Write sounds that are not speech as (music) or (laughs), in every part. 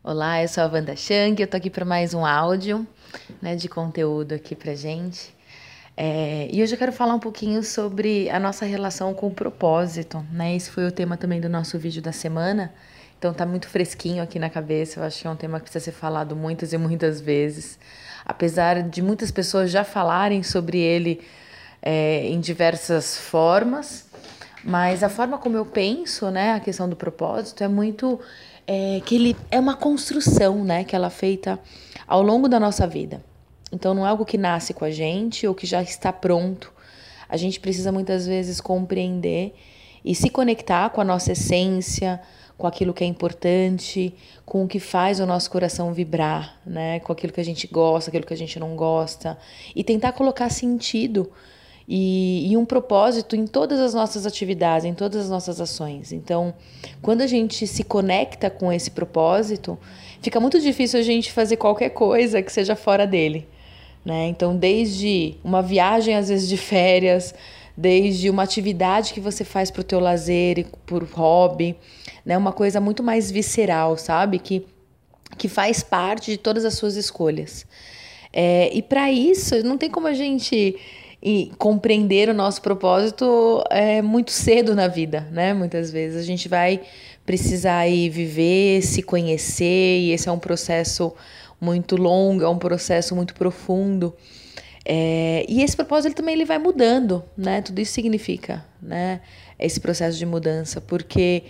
Olá, eu sou a Wanda Chang, eu tô aqui para mais um áudio né, de conteúdo aqui pra gente. É, e hoje eu quero falar um pouquinho sobre a nossa relação com o propósito, né? Esse foi o tema também do nosso vídeo da semana. Então tá muito fresquinho aqui na cabeça. Eu acho que é um tema que precisa ser falado muitas e muitas vezes. Apesar de muitas pessoas já falarem sobre ele é, em diversas formas, mas a forma como eu penso, né, a questão do propósito é muito é, que ele é uma construção, né, que ela é feita ao longo da nossa vida. Então não é algo que nasce com a gente ou que já está pronto. A gente precisa muitas vezes compreender e se conectar com a nossa essência, com aquilo que é importante, com o que faz o nosso coração vibrar, né? Com aquilo que a gente gosta, aquilo que a gente não gosta e tentar colocar sentido e, e, um propósito em todas as nossas atividades, em todas as nossas ações. Então, quando a gente se conecta com esse propósito, fica muito difícil a gente fazer qualquer coisa que seja fora dele. Né? Então, desde uma viagem, às vezes, de férias, desde uma atividade que você faz para o teu lazer, por hobby, né? uma coisa muito mais visceral, sabe? Que, que faz parte de todas as suas escolhas. É, e para isso, não tem como a gente e compreender o nosso propósito é muito cedo na vida, né? Muitas vezes a gente vai precisar aí viver, se conhecer, e esse é um processo muito longo, é um processo muito profundo. É, e esse propósito ele também ele vai mudando, né? Tudo isso significa, né? Esse processo de mudança, porque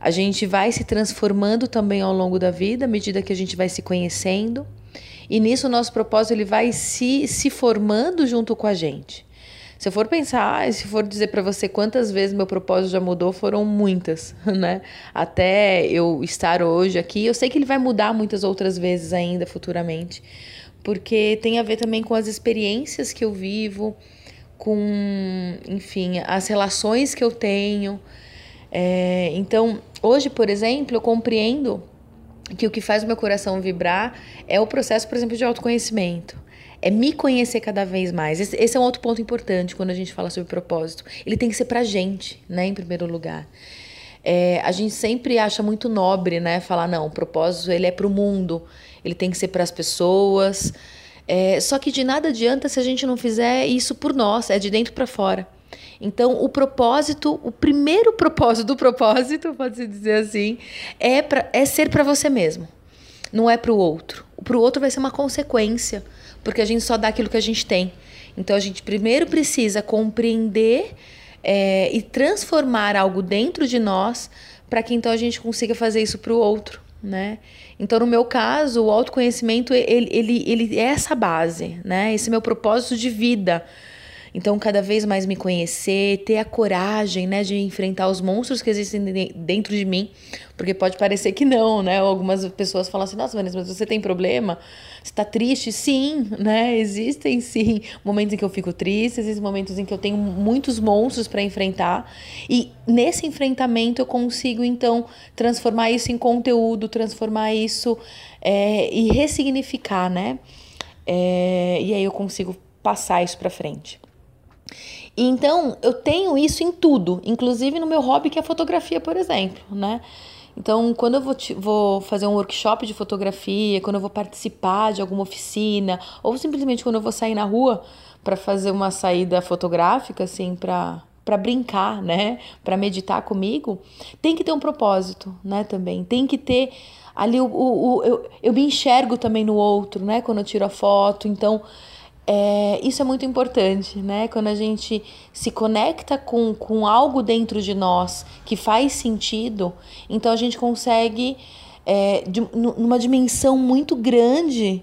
a gente vai se transformando também ao longo da vida, à medida que a gente vai se conhecendo. E nisso o nosso propósito ele vai se, se formando junto com a gente. Se eu for pensar, se for dizer para você quantas vezes meu propósito já mudou, foram muitas, (laughs) né? Até eu estar hoje aqui, eu sei que ele vai mudar muitas outras vezes ainda futuramente, porque tem a ver também com as experiências que eu vivo, com, enfim, as relações que eu tenho. É, então, hoje, por exemplo, eu compreendo que o que faz o meu coração vibrar é o processo, por exemplo, de autoconhecimento. É me conhecer cada vez mais. Esse, esse é um outro ponto importante quando a gente fala sobre propósito. Ele tem que ser pra gente, né, em primeiro lugar. É, a gente sempre acha muito nobre, né, falar não, o propósito ele é pro mundo, ele tem que ser para as pessoas. É, só que de nada adianta se a gente não fizer isso por nós, é de dentro para fora. Então, o propósito, o primeiro propósito do propósito, pode-se dizer assim, é, pra, é ser para você mesmo. Não é para o outro. Para o outro vai ser uma consequência, porque a gente só dá aquilo que a gente tem. Então, a gente primeiro precisa compreender é, e transformar algo dentro de nós para que então a gente consiga fazer isso para o outro. Né? Então, no meu caso, o autoconhecimento ele, ele, ele é essa base, né? Esse meu propósito de vida. Então, cada vez mais me conhecer, ter a coragem, né, de enfrentar os monstros que existem dentro de mim, porque pode parecer que não, né? Algumas pessoas falam assim: "Nossa, Vanessa, mas você tem problema? Você tá triste?" Sim, né? Existem sim momentos em que eu fico triste, existem momentos em que eu tenho muitos monstros para enfrentar, e nesse enfrentamento eu consigo então transformar isso em conteúdo, transformar isso é, e ressignificar, né? É, e aí eu consigo passar isso para frente. Então, eu tenho isso em tudo, inclusive no meu hobby, que é fotografia, por exemplo, né? Então, quando eu vou, vou, fazer um workshop de fotografia, quando eu vou participar de alguma oficina, ou simplesmente quando eu vou sair na rua para fazer uma saída fotográfica, assim, para para brincar, né, para meditar comigo, tem que ter um propósito, né, também. Tem que ter ali o, o, o eu, eu me enxergo também no outro, né, quando eu tiro a foto. Então, é, isso é muito importante, né? Quando a gente se conecta com, com algo dentro de nós que faz sentido, então a gente consegue, é, de, numa dimensão muito grande,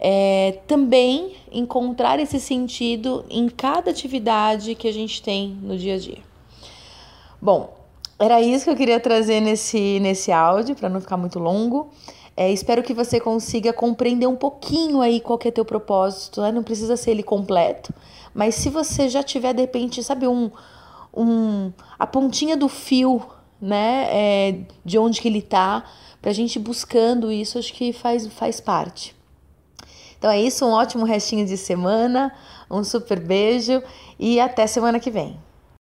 é, também encontrar esse sentido em cada atividade que a gente tem no dia a dia. Bom, era isso que eu queria trazer nesse, nesse áudio, para não ficar muito longo. É, espero que você consiga compreender um pouquinho aí qual que é teu propósito, né? Não precisa ser ele completo, mas se você já tiver, de repente, sabe, um, um a pontinha do fio, né, é, de onde que ele tá, pra gente buscando isso, acho que faz, faz parte. Então é isso, um ótimo restinho de semana, um super beijo e até semana que vem.